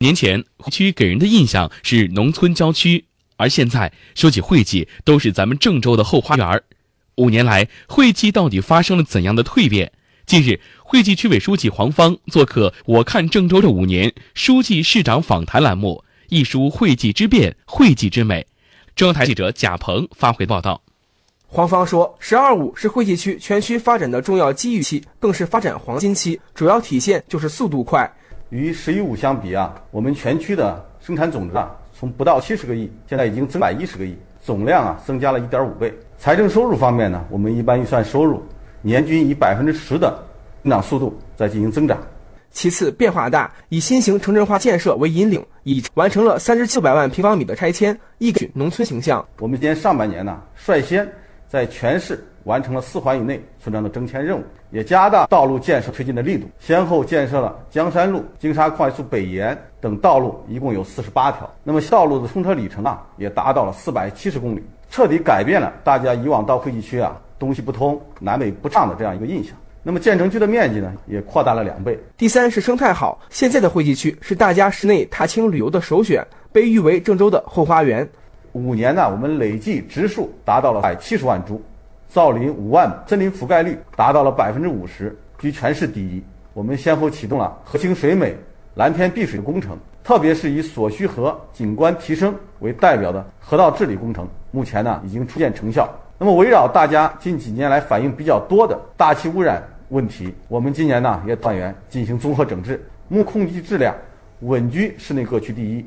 年前，会区给人的印象是农村郊区，而现在说起惠济，都是咱们郑州的后花园。五年来，惠济到底发生了怎样的蜕变？近日，惠济区委书记黄芳做客《我看郑州这五年》书记市长访谈栏目，一书惠济之变，惠济之美。中央台记者贾鹏发回报道。黄芳说：“‘十二五’是惠济区全区发展的重要机遇期，更是发展黄金期，主要体现就是速度快。”与“十一五”相比啊，我们全区的生产总值啊，从不到七十个亿，现在已经增百一十个亿，总量啊增加了一点五倍。财政收入方面呢，我们一般预算收入年均以百分之十的增长速度在进行增长。其次，变化大，以新型城镇化建设为引领，已完成了三十七百万平方米的拆迁，一举农村形象。我们今年上半年呢，率先在全市。完成了四环以内村庄的征迁任务，也加大道路建设推进的力度，先后建设了江山路、金沙快速北延等道路，一共有四十八条。那么道路的通车里程啊，也达到了四百七十公里，彻底改变了大家以往到惠济区啊东西不通、南北不畅的这样一个印象。那么建成区的面积呢，也扩大了两倍。第三是生态好，现在的惠济区是大家室内踏青旅游的首选，被誉为郑州的后花园。五年呢，我们累计植树达到了百七十万株。造林五万，森林覆盖率达到了百分之五十，居全市第一。我们先后启动了河清水美、蓝天碧水的工程，特别是以所需河景观提升为代表的河道治理工程，目前呢已经初见成效。那么，围绕大家近几年来反映比较多的大气污染问题，我们今年呢也团员进行综合整治，目空气质量稳居市内各区第一。